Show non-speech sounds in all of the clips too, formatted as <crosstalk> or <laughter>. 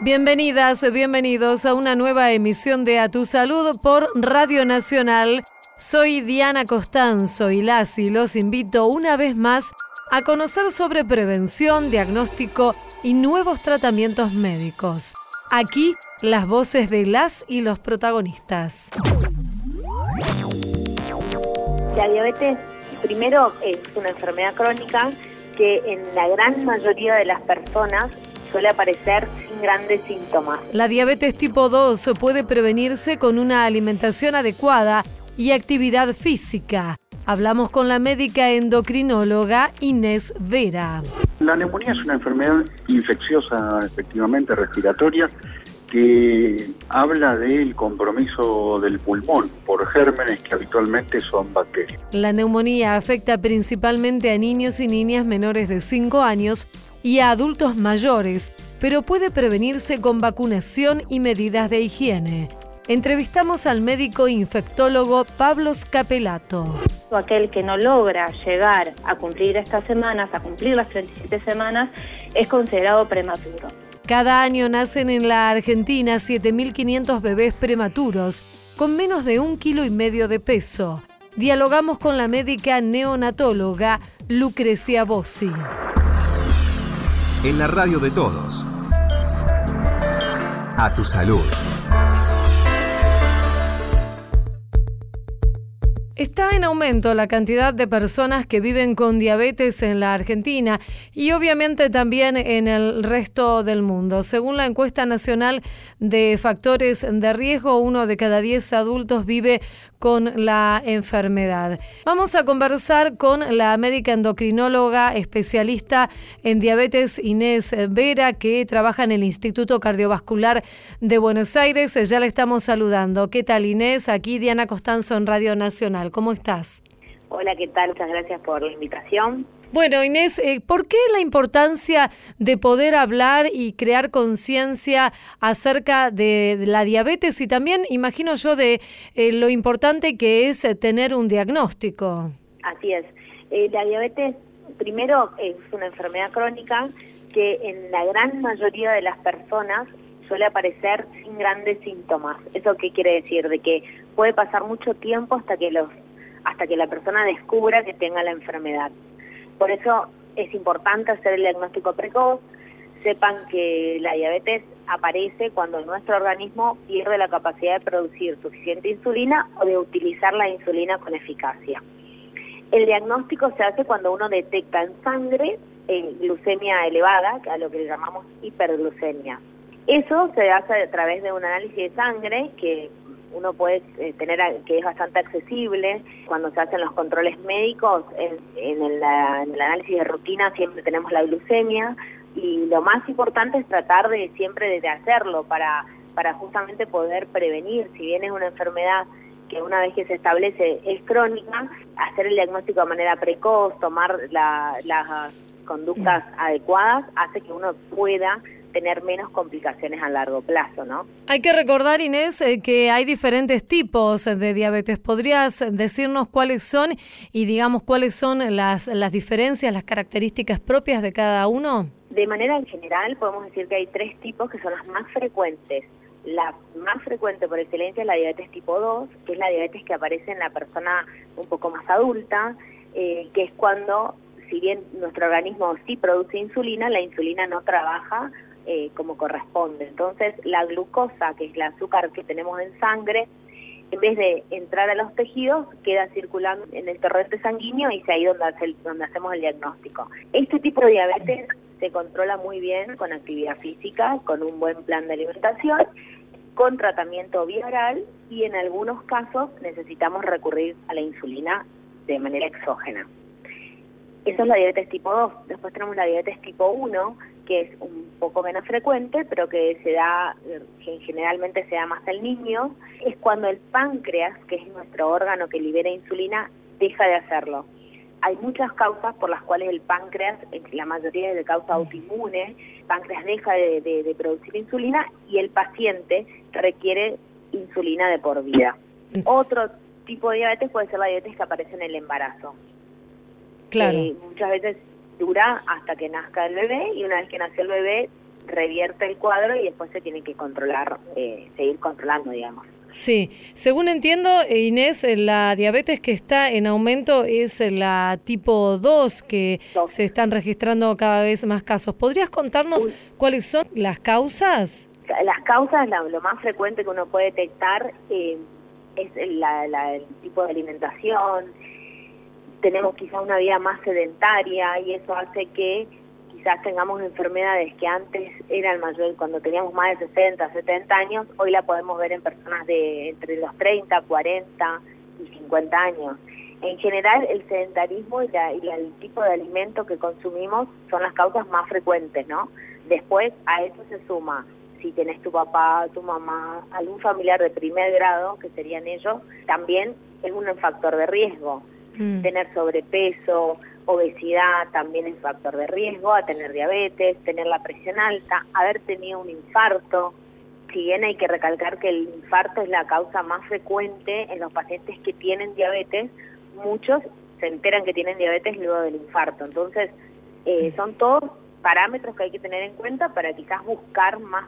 Bienvenidas, bienvenidos a una nueva emisión de A Tu Salud por Radio Nacional. Soy Diana Costanzo y las y los invito una vez más a conocer sobre prevención, diagnóstico y nuevos tratamientos médicos. Aquí las voces de las y los protagonistas. La diabetes primero es una enfermedad crónica que en la gran mayoría de las personas suele aparecer grandes síntomas. La diabetes tipo 2 puede prevenirse con una alimentación adecuada y actividad física. Hablamos con la médica endocrinóloga Inés Vera. La neumonía es una enfermedad infecciosa, efectivamente respiratoria, que habla del compromiso del pulmón por gérmenes que habitualmente son bacterias. La neumonía afecta principalmente a niños y niñas menores de 5 años y a adultos mayores, pero puede prevenirse con vacunación y medidas de higiene. Entrevistamos al médico infectólogo Pablo Scapelato. Aquel que no logra llegar a cumplir estas semanas, a cumplir las 37 semanas, es considerado prematuro. Cada año nacen en la Argentina 7.500 bebés prematuros, con menos de un kilo y medio de peso. Dialogamos con la médica neonatóloga Lucrecia Bossi en la radio de todos. A tu salud. Está en aumento la cantidad de personas que viven con diabetes en la Argentina y obviamente también en el resto del mundo. Según la encuesta nacional de factores de riesgo, uno de cada diez adultos vive con la enfermedad. Vamos a conversar con la médica endocrinóloga especialista en diabetes Inés Vera, que trabaja en el Instituto Cardiovascular de Buenos Aires. Ya la estamos saludando. ¿Qué tal Inés? Aquí Diana Costanzo en Radio Nacional. ¿Cómo estás? Hola, ¿qué tal? Muchas gracias por la invitación. Bueno, Inés, eh, ¿por qué la importancia de poder hablar y crear conciencia acerca de, la diabetes y también, imagino yo, de eh, lo importante que es eh, tener un diagnóstico? Así es. la diabetes, primero, es una enfermedad crónica que en la gran mayoría de las personas suele aparecer sin grandes síntomas. ¿Eso qué quiere decir? De que puede pasar mucho tiempo hasta que los hasta que la persona descubra que tenga la enfermedad. Por eso es importante hacer el diagnóstico precoz. Sepan que la diabetes aparece cuando nuestro organismo pierde la capacidad de producir suficiente insulina o de utilizar la insulina con eficacia. El diagnóstico se hace cuando uno detecta en sangre eh, glucemia elevada, a lo que le llamamos hiperglucemia. Eso se hace a través de un análisis de sangre que uno puede eh, tener, que es bastante accesible. Cuando se hacen los controles médicos, en, el, análisis de rutina siempre tenemos la glucemia y lo más importante es tratar de siempre de hacerlo para, para justamente poder prevenir, si bien es una enfermedad que una vez que se establece es crónica, hacer el diagnóstico de manera precoz, tomar las conductas adecuadas, hace que uno pueda tener menos complicaciones a largo plazo, ¿no? Hay que recordar, Inés, eh, que hay diferentes tipos de diabetes. ¿Podrías decirnos cuáles son y digamos cuáles son las, las diferencias, las características propias de cada uno? De manera en general, podemos decir que hay tres tipos que son las más frecuentes. La más frecuente por excelencia es la diabetes tipo 2, que es la diabetes que aparece en la persona un poco más adulta, eh, que es cuando si bien nuestro organismo sí produce insulina, la insulina no trabaja eh, como corresponde. Entonces, la glucosa, que es el azúcar que tenemos en sangre, en vez de entrar a los tejidos, queda circulando en el torrente sanguíneo y es ahí donde, donde hacemos el diagnóstico. Este tipo de diabetes se controla muy bien con actividad física, con un buen plan de alimentación, con tratamiento oral y en algunos casos necesitamos recurrir a la insulina de manera exógena. Esa es la diabetes tipo 2. Después tenemos la diabetes tipo 1, que es un poco menos frecuente, pero que se da, que generalmente se da más al niño, es cuando el páncreas, que es nuestro órgano que libera insulina, deja de hacerlo. Hay muchas causas por las cuales el páncreas, la mayoría de causa autoinmune, páncreas deja de, producir insulina y el paciente requiere insulina de por vida. Otro tipo de diabetes puede ser la diabetes que aparece en el embarazo. Claro. Eh, muchas veces dura hasta que nazca el bebé y una vez que nació el bebé revierte el cuadro y después se tiene que controlar, eh, seguir controlando, digamos. Sí, según entiendo, Inés, la diabetes que está en aumento es la tipo 2, que se están registrando cada vez más casos. ¿Podrías contarnos cuáles son las causas? Las causas, lo más frecuente que uno puede detectar eh, es el tipo de alimentación. Tenemos quizá una vida más sedentaria y eso hace que quizás tengamos enfermedades que antes eran mayor, cuando teníamos más de 60, 70 años, hoy la podemos ver en personas de entre los 30, 40 y 50 años. En general, el sedentarismo y, el tipo de alimento que consumimos son las causas más frecuentes, ¿no? Después a eso se suma si tenés tu papá, tu mamá, algún familiar de primer grado, que serían ellos, también es un factor de riesgo. Mm. Tener sobrepeso, obesidad también es factor de riesgo, a tener diabetes, tener la presión alta, haber tenido un infarto. Si bien hay que recalcar que el infarto es la causa más frecuente en los pacientes que tienen diabetes, muchos se enteran que tienen diabetes luego del infarto. Entonces, eh, son todos parámetros que hay que tener en cuenta para quizás buscar más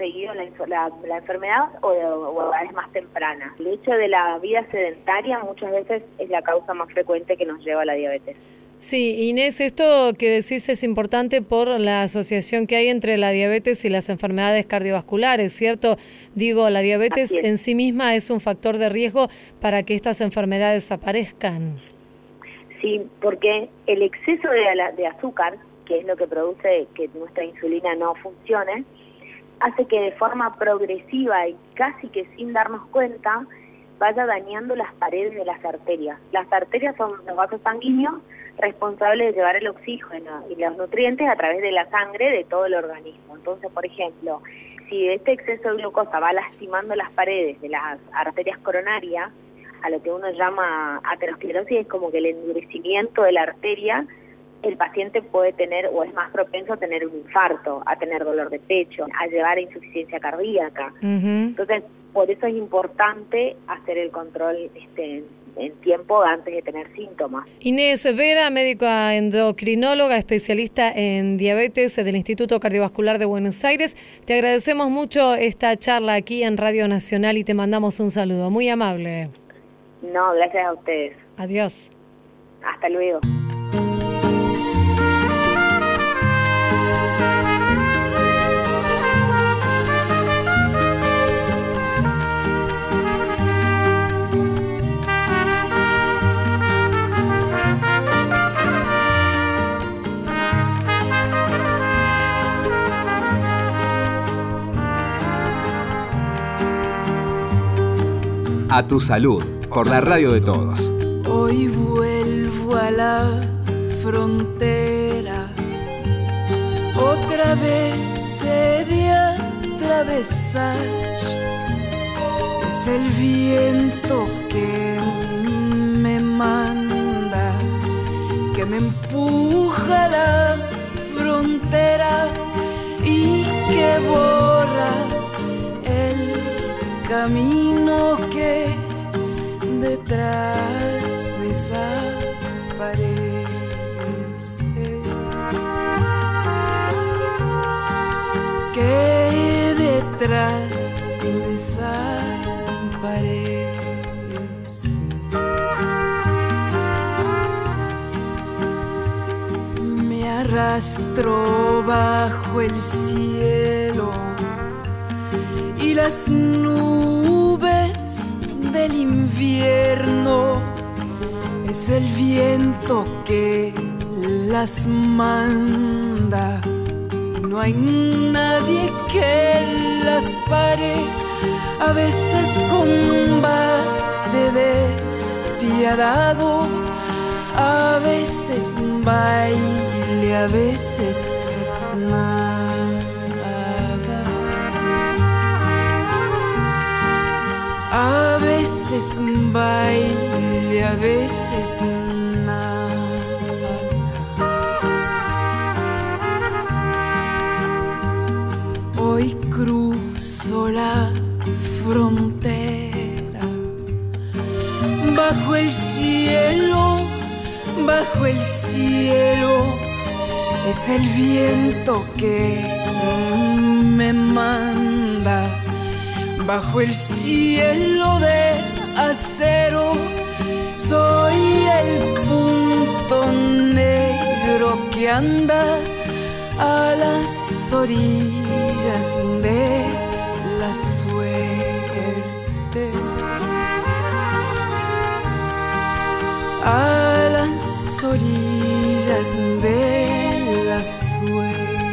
seguido la, la, enfermedad o, o a más temprana. El hecho de la vida sedentaria muchas veces es la causa más frecuente que nos lleva a la diabetes. Sí, Inés, esto que decís es importante por la asociación que hay entre la diabetes y las enfermedades cardiovasculares, ¿cierto? Digo, la diabetes en sí misma es un factor de riesgo para que estas enfermedades aparezcan. Sí, porque el exceso de, de azúcar, que es lo que produce que nuestra insulina no funcione, hace que de forma progresiva y casi que sin darnos cuenta vaya dañando las paredes de las arterias. Las arterias son los vasos sanguíneos responsable de llevar el oxígeno y los nutrientes a través de la sangre de todo el organismo. Entonces, por ejemplo, si este exceso de glucosa va lastimando las paredes de las arterias coronarias, a lo que uno llama aterosclerosis, es como que el endurecimiento de la arteria, el paciente puede tener o es más propenso a tener un infarto, a tener dolor de pecho, a llevar a insuficiencia cardíaca. Entonces, por eso es importante hacer el control este, en tiempo antes de tener síntomas. Inés Vera, médica endocrinóloga, especialista en diabetes del Instituto Cardiovascular de Buenos Aires, te agradecemos mucho esta charla aquí en Radio Nacional y te mandamos un saludo. Muy amable. No, gracias a ustedes. Adiós. Hasta luego. A tu salud, por la radio de todos. Hoy vuelvo a la frontera, otra vez he de atravesar. Es el viento que me manda, que me empuja a la frontera y que borra camino detrás desaparece. Que detrás desaparece. Me arrastro bajo el cielo y las nubes del invierno es el viento que las manda. No hay nadie que las pare, a veces combate despiadado, a veces baile, a veces A veces baile, a veces nada. Hoy cruzo la frontera bajo el cielo, bajo el cielo es el viento que me manda bajo el cielo de acero. Soy el punto negro que anda a las orillas de la suerte. A las orillas de la suerte.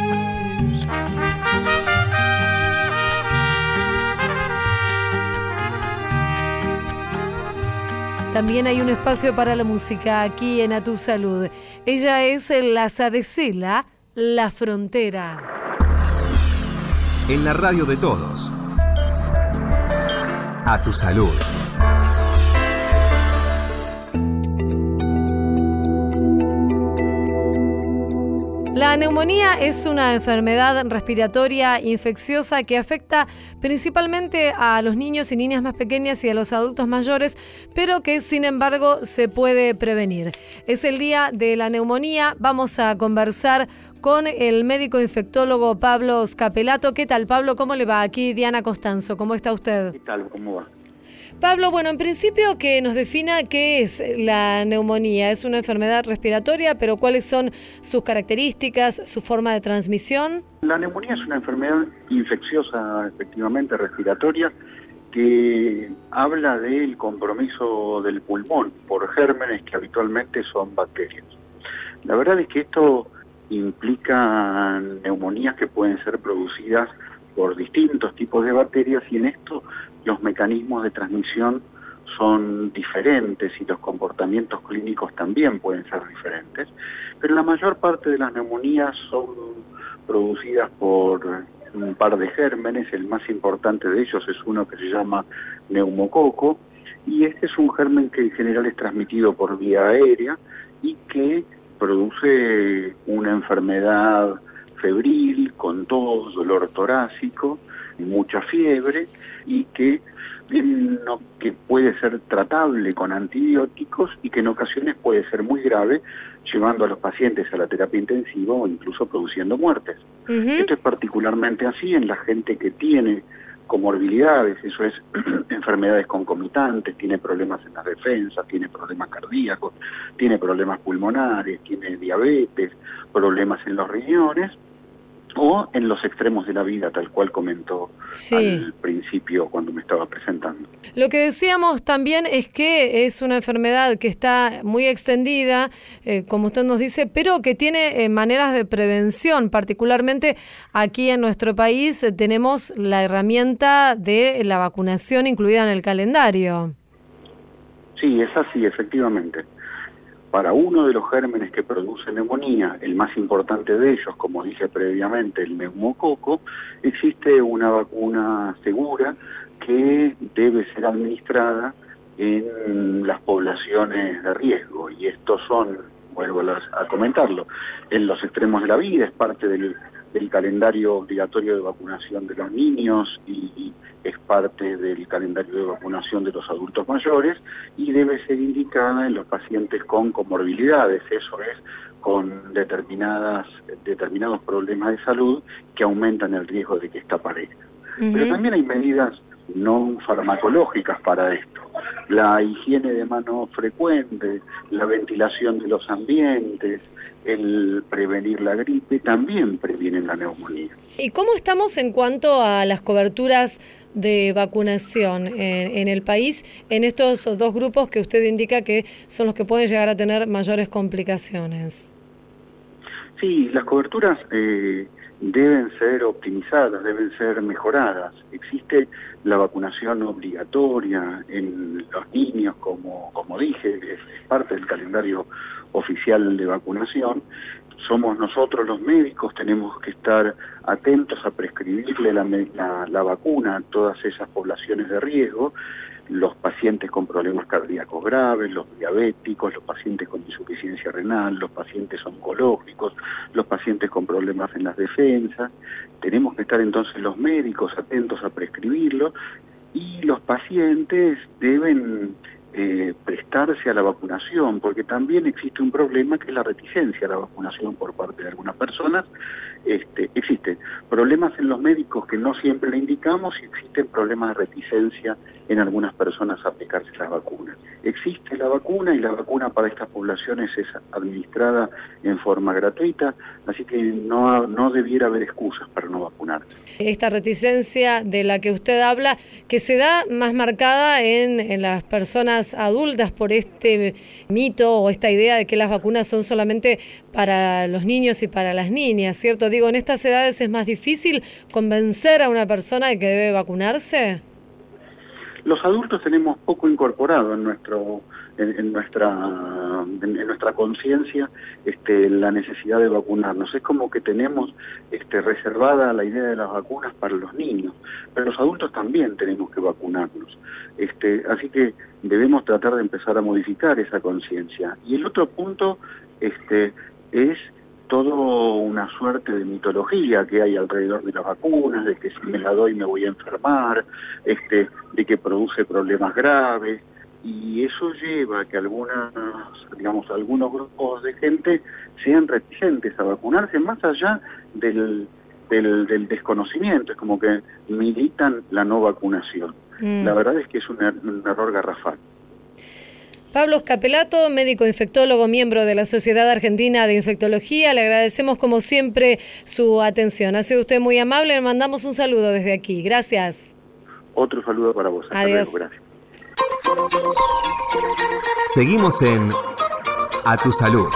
También hay un espacio para la música aquí en A Tu Salud. Ella es la Sadecela, La Frontera. En la radio de todos. A Tu Salud. La neumonía es una enfermedad respiratoria infecciosa que afecta principalmente a los niños y niñas más pequeñas y a los adultos mayores, pero que sin embargo se puede prevenir. Es el día de la neumonía. Vamos a conversar con el médico infectólogo Pablo Scapelato. ¿Qué tal, Pablo? ¿Cómo le va? Aquí Diana Costanzo. ¿Cómo está usted? ¿Qué tal? ¿Cómo va? Pablo, bueno, en principio que nos defina qué es la neumonía. Es una enfermedad respiratoria, pero ¿cuáles son sus características, su forma de transmisión? La neumonía es una enfermedad infecciosa, efectivamente, respiratoria, que habla del compromiso del pulmón por gérmenes que habitualmente son bacterias. La verdad es que esto implica neumonías que pueden ser producidas por distintos tipos de bacterias y en esto los mecanismos de transmisión son diferentes y los comportamientos clínicos también pueden ser diferentes, pero la mayor parte de las neumonías son producidas por un par de gérmenes, el más importante de ellos es uno que se llama neumococo, y este es un germen que en general es transmitido por vía aérea y que produce una enfermedad febril, con tos, dolor torácico, mucha fiebre y que, no, que puede ser tratable con antibióticos y que en ocasiones puede ser muy grave, llevando a los pacientes a la terapia intensiva o incluso produciendo muertes. Esto es particularmente así en la gente que tiene comorbilidades, eso es <clears throat> enfermedades concomitantes, tiene problemas en las defensas, tiene problemas cardíacos, tiene problemas pulmonares, tiene diabetes, problemas en los riñones o en los extremos de la vida, tal cual comentó al principio cuando me estaba presentando. Lo que decíamos también es que es una enfermedad que está muy extendida, eh, como usted nos dice, pero que tiene eh, maneras de prevención. Particularmente aquí en nuestro país eh, tenemos la herramienta de la vacunación incluida en el calendario. Sí, es así, efectivamente para uno de los gérmenes que produce neumonía, el más importante de ellos, como dije previamente, el neumococo, existe una vacuna segura que debe ser administrada en las poblaciones de riesgo. Y estos son, vuelvo a comentarlo, en los extremos de la vida, es parte del, calendario obligatorio de vacunación de los niños y es parte del calendario de vacunación de los adultos mayores y debe ser indicada en los pacientes con comorbilidades, eso es, con determinadas, determinados problemas de salud que aumentan el riesgo de que esta aparezca. Pero también hay medidas no farmacológicas para esto. La higiene de mano frecuente, la ventilación de los ambientes, el prevenir la gripe, también previenen la neumonía. ¿Y cómo estamos en cuanto a las coberturas de vacunación en, el país en estos dos grupos que usted indica que son los que pueden llegar a tener mayores complicaciones? Sí, las coberturas eh, deben ser optimizadas, deben ser mejoradas. Existe la vacunación obligatoria en los niños, como, como dije, es parte del calendario oficial de vacunación, somos nosotros los médicos, tenemos que estar atentos a prescribirle la, la, vacuna a todas esas poblaciones de riesgo, los pacientes con problemas cardíacos graves, los diabéticos, los pacientes con insuficiencia renal, los pacientes oncológicos, los pacientes con problemas en las defensas. Tenemos que estar entonces los médicos atentos a prescribirlo y los pacientes deben eh, prestarse a la vacunación, porque también existe un problema que es la reticencia a la vacunación por parte de algunas personas. Este, existen problemas en los médicos que no siempre le indicamos y existen problemas de reticencia en algunas personas aplicarse las vacunas. Existe la vacuna y la vacuna para estas poblaciones es administrada en forma gratuita, así que no, no debiera haber excusas para no vacunar. Esta reticencia de la que usted habla, que se da más marcada en, en las personas adultas por este mito o esta idea de que las vacunas son solamente para los niños y para las niñas, ¿cierto? Digo, en estas edades es más difícil convencer a una persona de que debe vacunarse. Los adultos tenemos poco incorporado en nuestro en, nuestra en, nuestra conciencia este, la necesidad de vacunarnos. Es como que tenemos este, reservada la idea de las vacunas para los niños, pero los adultos también tenemos que vacunarnos. Este, así que debemos tratar de empezar a modificar esa conciencia. Y el otro punto este, es todo una suerte de mitología que hay alrededor de las vacunas, de que si me la doy me voy a enfermar, este, de que produce problemas graves, y eso lleva a que algunas, digamos, algunos grupos de gente sean reticentes a vacunarse más allá del, del, desconocimiento, es como que militan la no vacunación. Mm. La verdad es que es un, er, un error garrafal. Pablo Scapelato, médico infectólogo, miembro de la Sociedad Argentina de Infectología, le agradecemos como siempre su atención. Ha sido usted muy amable, le mandamos un saludo desde aquí. Gracias. Otro saludo para vos. Adiós. gracias. Seguimos en A Tu Salud.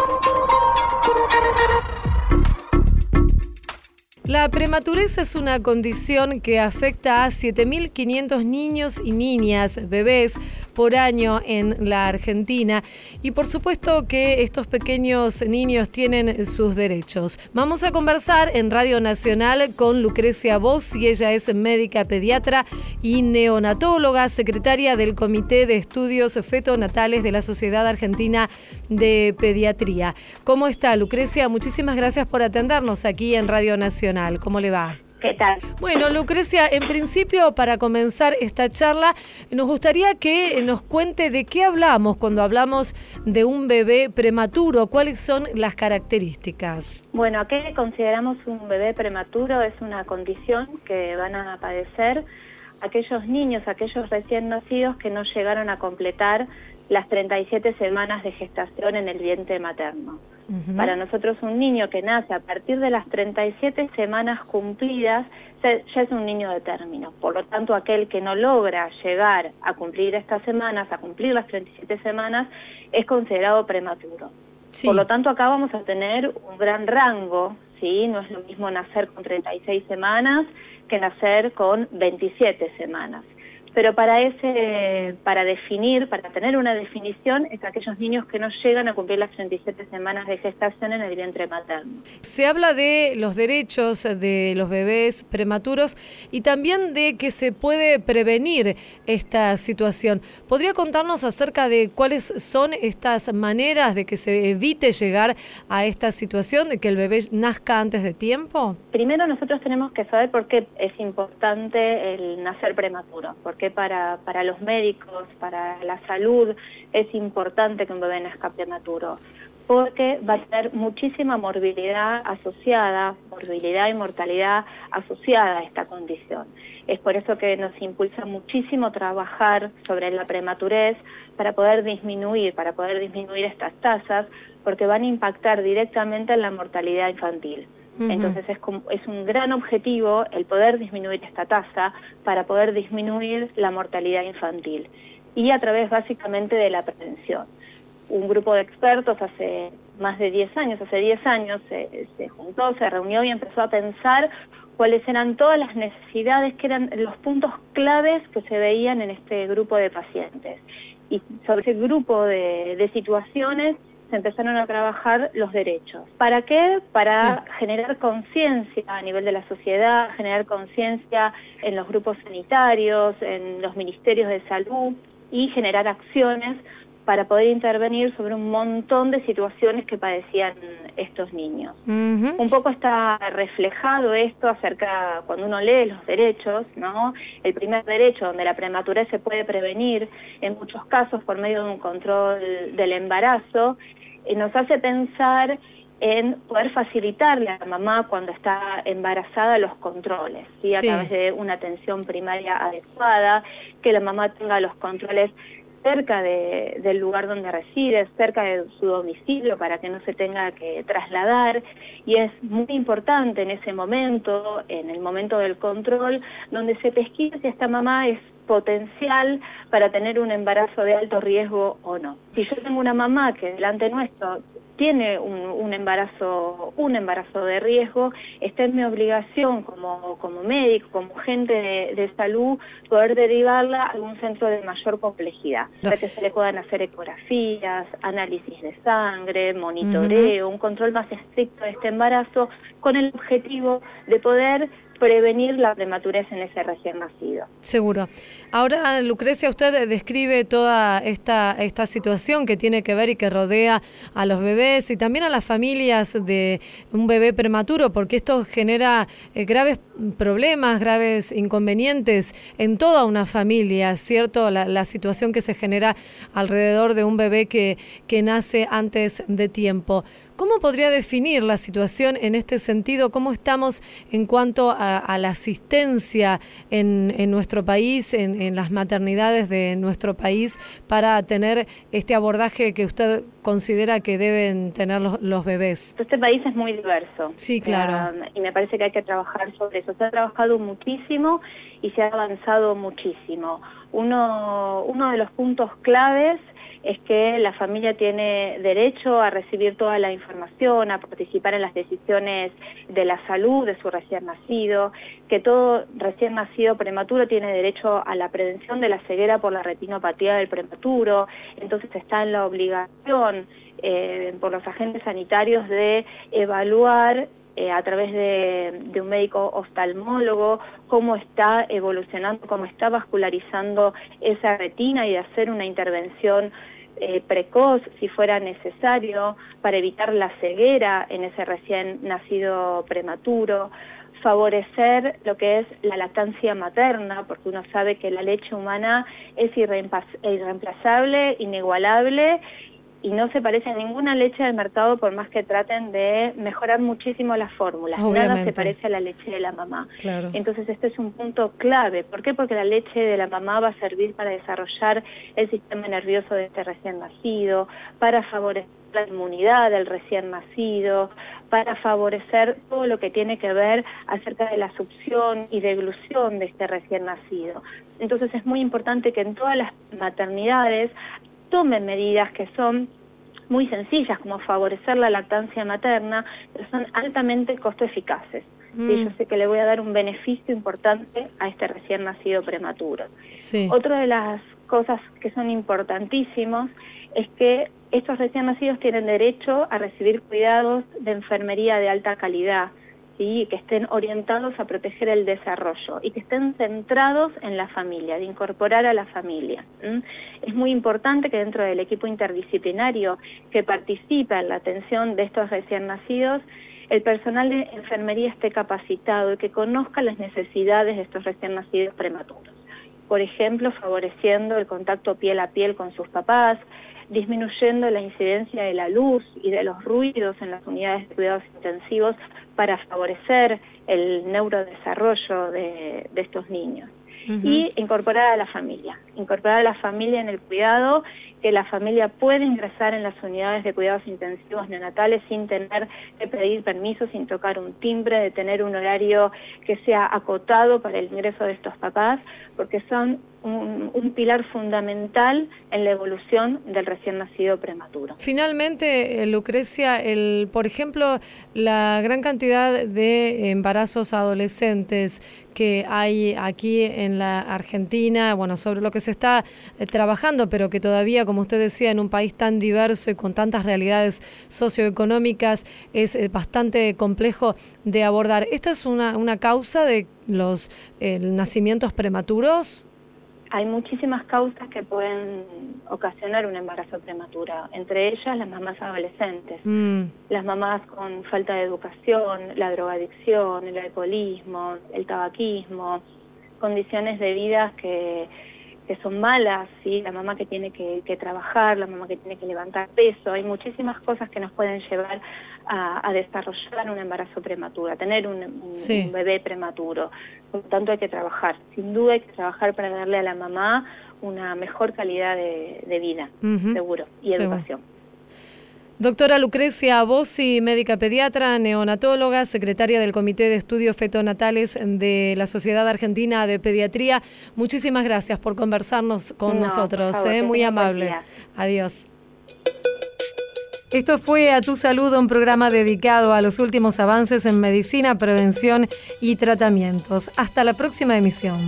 La prematurez es una condición que afecta a 7.500 niños y niñas, bebés, por año en la Argentina. Y por supuesto que estos pequeños niños tienen sus derechos. Vamos a conversar en Radio Nacional con Lucrecia Voss y ella es médica pediatra y neonatóloga, secretaria del Comité de Estudios Fetonatales de la Sociedad Argentina de Pediatría. ¿Cómo está Lucrecia? Muchísimas gracias por atendernos aquí en Radio Nacional. ¿Cómo le va? ¿Qué tal? Bueno, Lucrecia, en principio, para comenzar esta charla, nos gustaría que nos cuente de qué hablamos cuando hablamos de un bebé prematuro, cuáles son las características. Bueno, ¿qué consideramos un bebé prematuro? Es una condición que van a padecer aquellos niños, aquellos recién nacidos que no llegaron a completar las 37 semanas de gestación en el vientre materno. Para nosotros un niño que nace a partir de las 37 semanas cumplidas ya es un niño de término. Por lo tanto, aquel que no logra llegar a cumplir estas semanas, a cumplir las 37 semanas, es considerado prematuro. Por lo tanto, acá vamos a tener un gran rango, ¿sí? No es lo mismo nacer con 36 semanas que nacer con 27 semanas pero para ese, para definir, para tener una definición, es aquellos niños que no llegan a cumplir las 37 semanas de gestación en el vientre materno. Se habla de los derechos de los bebés prematuros y también de que se puede prevenir esta situación. ¿Podría contarnos acerca de cuáles son estas maneras de que se evite llegar a esta situación, de que el bebé nazca antes de tiempo? Primero nosotros tenemos que saber por qué es importante el nacer prematuro, que para, para los médicos, para la salud, es importante que un bebé nazca prematuro, porque va a tener muchísima morbilidad asociada, morbilidad y mortalidad asociada a esta condición. Es por eso que nos impulsa muchísimo trabajar sobre la prematurez para poder disminuir, para poder disminuir estas tasas, porque van a impactar directamente en la mortalidad infantil. Entonces es, es un gran objetivo el poder disminuir esta tasa para poder disminuir la mortalidad infantil y a través básicamente de la prevención. Un grupo de expertos hace más de 10 años, hace 10 años se, se juntó, se reunió y empezó a pensar cuáles eran todas las necesidades que eran los puntos claves que se veían en este grupo de pacientes. Y sobre ese grupo de, de situaciones se empezaron a trabajar los derechos. ¿Para qué? Para generar conciencia a nivel de la sociedad, generar conciencia en los grupos sanitarios, en los ministerios de salud y generar acciones para poder intervenir sobre un montón de situaciones que padecían estos niños. Un poco está reflejado esto acerca cuando uno lee los derechos, ¿no? El primer derecho donde la prematurez se puede prevenir en muchos casos por medio de un control del embarazo, nos hace pensar en poder facilitarle a la mamá cuando está embarazada los controles, ¿sí? a través de una atención primaria adecuada, que la mamá tenga los controles cerca de, del lugar donde reside, cerca de su domicilio para que no se tenga que trasladar y es muy importante en ese momento, en el momento del control, donde se pesquisa si esta mamá es potencial para tener un embarazo de alto riesgo o no. Si yo tengo una mamá que delante nuestro tiene un, embarazo un embarazo de riesgo, está en mi obligación como, como médico, como gente de, salud, poder derivarla a algún centro de mayor complejidad, para que se le puedan hacer ecografías, análisis de sangre, monitoreo, un control más estricto de este embarazo, con el objetivo de poder prevenir la prematurez en ese recién nacido. Seguro. Ahora, Lucrecia, usted describe toda esta, esta situación que tiene que ver y que rodea a los bebés y también a las familias de un bebé prematuro, porque esto genera eh, graves problemas, graves inconvenientes en toda una familia, ¿cierto? La, la, situación que se genera alrededor de un bebé que, que nace antes de tiempo. ¿Cómo podría definir la situación en este sentido? ¿Cómo estamos en cuanto a, la asistencia en, nuestro país, en, las maternidades de nuestro país, para tener este abordaje que usted considera que deben tener los, bebés? Este país es muy diverso. Sí, claro. y me parece que hay que trabajar sobre eso. Se ha trabajado muchísimo y se ha avanzado muchísimo. Uno, uno de los puntos claves es que la familia tiene derecho a recibir toda la información, a participar en las decisiones de la salud de su recién nacido, que todo recién nacido prematuro tiene derecho a la prevención de la ceguera por la retinopatía del prematuro, entonces está en la obligación eh, por los agentes sanitarios de evaluar eh, a través de, un médico oftalmólogo, cómo está evolucionando, cómo está vascularizando esa retina y de hacer una intervención eh, precoz si fuera necesario para evitar la ceguera en ese recién nacido prematuro, favorecer lo que es la lactancia materna, porque uno sabe que la leche humana es irreemplazable, inigualable y no se parece a ninguna leche del mercado por más que traten de mejorar muchísimo las fórmulas. Nada se parece a la leche de la mamá. Entonces este es un punto clave. ¿Por qué? Porque la leche de la mamá va a servir para desarrollar el sistema nervioso de este recién nacido, para favorecer la inmunidad del recién nacido, para favorecer todo lo que tiene que ver acerca de la succión y deglución de este recién nacido. Entonces es muy importante que en todas las maternidades tomen medidas que son muy sencillas, como favorecer la lactancia materna, pero son altamente costo eficaces. Y mm. yo sé que le voy a dar un beneficio importante a este recién nacido prematuro. Otra de las cosas que son importantísimos es que estos recién nacidos tienen derecho a recibir cuidados de enfermería de alta calidad, que estén orientados a proteger el desarrollo y que estén centrados en la familia, de incorporar a la familia. Es muy importante que dentro del equipo interdisciplinario que participa en la atención de estos recién nacidos, el personal de enfermería esté capacitado y que conozca las necesidades de estos recién nacidos prematuros. Por ejemplo, favoreciendo el contacto piel a piel con sus papás, disminuyendo la incidencia de la luz y de los ruidos en las unidades de cuidados intensivos para favorecer el neurodesarrollo de, de estos niños. Y incorporar a la familia, incorporar a la familia en el cuidado que la familia puede ingresar en las unidades de cuidados intensivos neonatales sin tener que pedir permiso, sin tocar un timbre, de tener un horario que sea acotado para el ingreso de estos papás, porque son un, pilar fundamental en la evolución del recién nacido prematuro. Finalmente, eh, Lucrecia, el, por ejemplo, la gran cantidad de embarazos adolescentes que hay aquí en la Argentina, bueno, sobre lo que se está eh, trabajando, pero que todavía como usted decía, en un país tan diverso y con tantas realidades socioeconómicas, es eh, bastante complejo de abordar. ¿Esta es una, una causa de los nacimientos prematuros? hay muchísimas causas que pueden ocasionar un embarazo prematuro, entre ellas las mamás adolescentes, mm. las mamás con falta de educación, la drogadicción, el alcoholismo, el tabaquismo, condiciones de vida que, que son malas, ¿sí? la mamá que tiene que, trabajar, la mamá que tiene que levantar peso, hay muchísimas cosas que nos pueden llevar a, desarrollar un embarazo prematuro, a tener un, bebé prematuro. Por lo tanto hay que trabajar, sin duda hay que trabajar para darle a la mamá una mejor calidad de, vida, seguro, y educación. Doctora Lucrecia Bossi, médica pediatra, neonatóloga, secretaria del Comité de Estudios Fetonatales de la Sociedad Argentina de Pediatría, muchísimas gracias por conversarnos con nosotros, ¿eh? muy amable. Adiós. Esto fue A Tu Salud, un programa dedicado a los últimos avances en medicina, prevención y tratamientos. Hasta la próxima emisión.